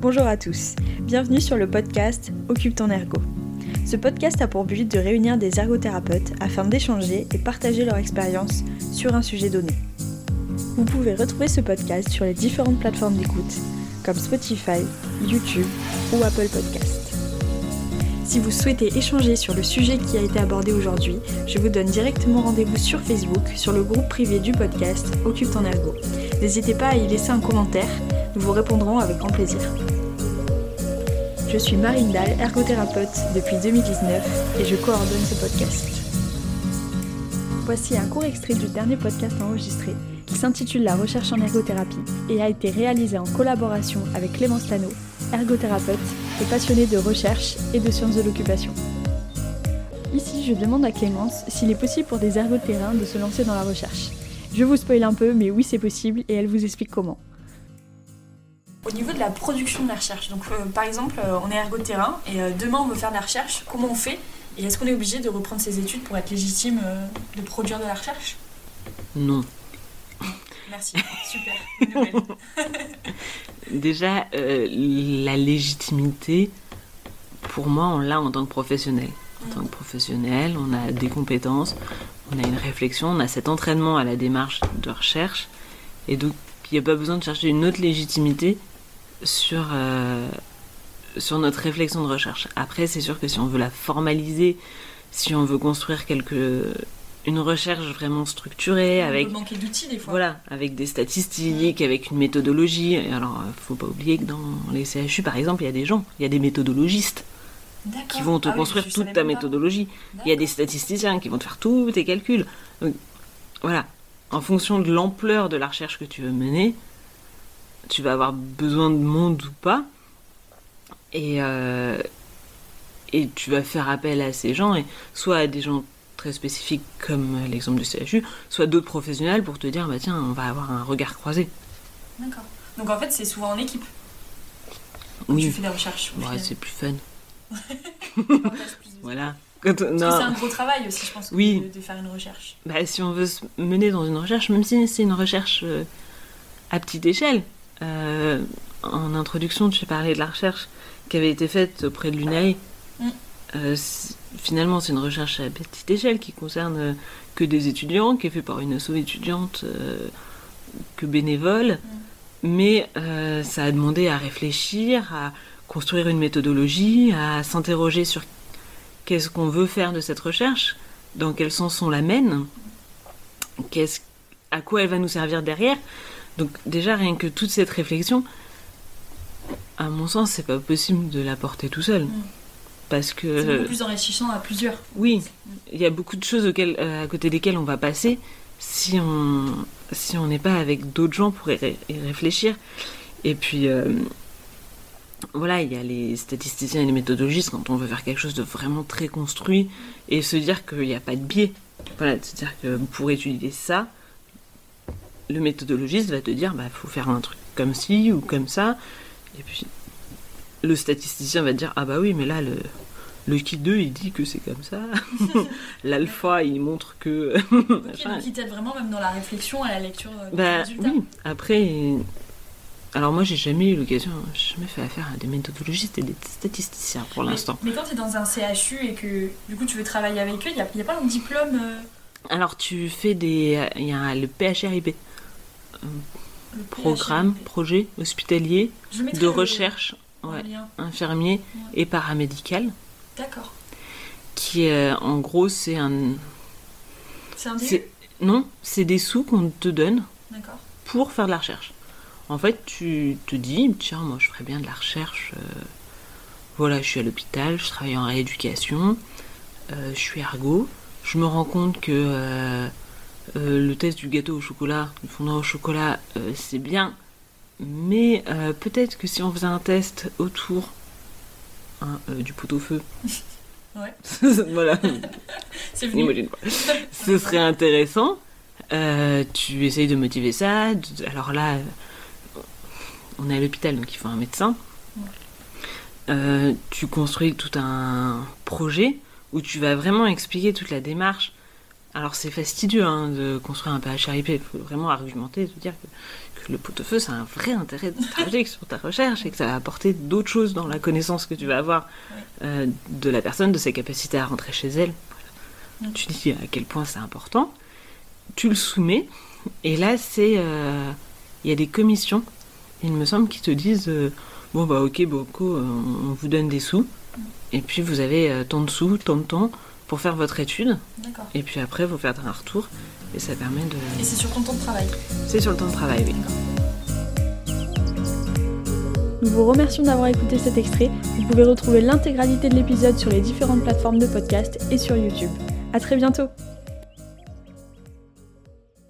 Bonjour à tous, bienvenue sur le podcast Occupe ton ergo. Ce podcast a pour but de réunir des ergothérapeutes afin d'échanger et partager leur expérience sur un sujet donné. Vous pouvez retrouver ce podcast sur les différentes plateformes d'écoute comme Spotify, YouTube ou Apple Podcast. Si vous souhaitez échanger sur le sujet qui a été abordé aujourd'hui, je vous donne directement rendez-vous sur Facebook sur le groupe privé du podcast Occupe ton ergo. N'hésitez pas à y laisser un commentaire, nous vous répondrons avec grand plaisir. Je suis Marine Dahl, ergothérapeute depuis 2019 et je coordonne ce podcast. Voici un court extrait du dernier podcast enregistré qui s'intitule La recherche en ergothérapie et a été réalisé en collaboration avec Clémence Lano, ergothérapeute et passionnée de recherche et de sciences de l'occupation. Ici, je demande à Clémence s'il est possible pour des ergothérains de se lancer dans la recherche. Je vous spoil un peu, mais oui, c'est possible et elle vous explique comment. Au niveau de la production de la recherche, donc euh, par exemple, euh, on est ergothérain et euh, demain on veut faire de la recherche, comment on fait Et est-ce qu'on est obligé de reprendre ses études pour être légitime de produire de la recherche? Non. Merci, super. nouvelle. Déjà, la légitimité, pour moi, on l'a en tant que professionnel. En tant que professionnel, on a des compétences, on a une réflexion, on a cet entraînement à la démarche de recherche. Et donc, il n'y a pas besoin de chercher une autre légitimité sur, euh, sur notre réflexion de recherche. Après, c'est sûr que si on veut la formaliser, si on veut construire quelque, une recherche vraiment structurée, avec peut manquer d'outils des fois. Voilà, avec des statistiques, avec une méthodologie. Et alors, euh, faut pas oublier que dans les CHU, par exemple, il y a des gens, il y a des méthodologistes qui vont te Ah construire toute ta méthodologie. Il y a des statisticiens qui vont te faire tous tes calculs. Donc, voilà, en fonction de l'ampleur de la recherche que tu veux mener, tu vas avoir besoin de monde ou pas. Et, euh, et tu vas faire appel à ces gens, et soit à des gens très spécifiques comme l'exemple du CHU, soit d'autres professionnels pour te dire, bah tiens, on va avoir un regard croisé. D'accord. Donc en fait, c'est souvent en équipe Oui, tu fais des recherches. Ouais, c'est plus fun. Voilà. Quand- Parce que non. c'est un gros travail aussi, je pense, Oui. de, de faire une recherche. Bah, si on veut se mener dans une recherche, même si c'est une recherche euh, à petite échelle, euh, en introduction, tu parlais de la recherche qui avait été faite auprès de l'UNAE. Mm. Euh, finalement, c'est une recherche à petite échelle qui concerne euh, que des étudiants, qui est faite par une asso étudiante euh, que bénévole, mais euh, ça a demandé à réfléchir, à construire une méthodologie, à s'interroger sur qu'est-ce qu'on veut faire de cette recherche, dans quel sens on l'amène, qu'est-ce, à quoi elle va nous servir derrière. Donc déjà rien que toute cette réflexion, à mon sens, c'est pas possible de la porter tout seul, Mm. parce C'est que beaucoup plus enrichissant à plusieurs. oui, il y a beaucoup de choses auxquelles, euh, à côté desquelles on va passer si on si on n'est pas avec d'autres gens pour y, ré- y réfléchir. Et puis euh, voilà, il y a les statisticiens et les méthodologistes quand on veut faire quelque chose de vraiment très construit et se dire qu'il n'y a pas de biais. Voilà, c'est-à-dire que pour étudier ça, le méthodologiste va te dire bah faut faire un truc comme ci ou comme ça. Et puis le statisticien va te dire ah bah oui mais là le le kit 2 il dit que c'est comme ça. L'alpha il montre que Ok, machin. donc ils t'aident vraiment même dans la réflexion, à la lecture euh, des Bah résultats. oui, après. Alors moi j'ai jamais eu l'occasion, j'ai jamais fait affaire à des méthodologistes et des statisticiens pour l'instant. Mais, quand tu es dans un CHU et que du coup tu veux travailler avec eux, il n'y a pas un diplôme euh, Alors tu fais des. Il y a le PHRIP, programme, projet hospitalier de recherche ouais, infirmier Ouais. et paramédical, D'accord. qui est en gros c'est un. C'est un Non, c'est des sous qu'on te donne pour faire de la recherche. En fait, tu te dis, tiens, moi je ferais bien de la recherche. euh, voilà, je suis à l'hôpital, je travaille en rééducation, euh, je suis ergo. Je me rends compte que euh, euh, le test du gâteau au chocolat, du fondant au chocolat, euh, c'est bien. Mais euh, peut-être que si on faisait un test autour hein, du pot-au-feu. Ouais. voilà, imagine. Ce serait intéressant. Tu essayes de motiver ça. Alors là, on est à l'hôpital, donc il faut un médecin. Tu construis tout un projet où tu vas vraiment expliquer toute la démarche. Alors c'est fastidieux hein, de construire un PHRIP, il faut vraiment argumenter, se dire que, que le pot-au-feu, c'est un vrai intérêt stratégique sur ta recherche et que ça va apporter d'autres choses dans la connaissance que tu vas avoir euh, de la personne, de ses capacités à rentrer chez elle. Voilà. Tu dis à quel point c'est important. Tu le soumets et là, c'est euh, il y a des commissions, il me semble, qui te disent euh, bon bah ok, beaucoup, on vous donne des sous et puis vous avez tant de sous, tant de temps pour faire votre étude. Et puis après, vous faites un retour et ça permet de. Et c'est sur ton temps de travail C'est sur le temps de travail, oui. Nous vous remercions d'avoir écouté cet extrait. Vous pouvez retrouver l'intégralité de l'épisode sur les différentes plateformes de podcast et sur YouTube. A très bientôt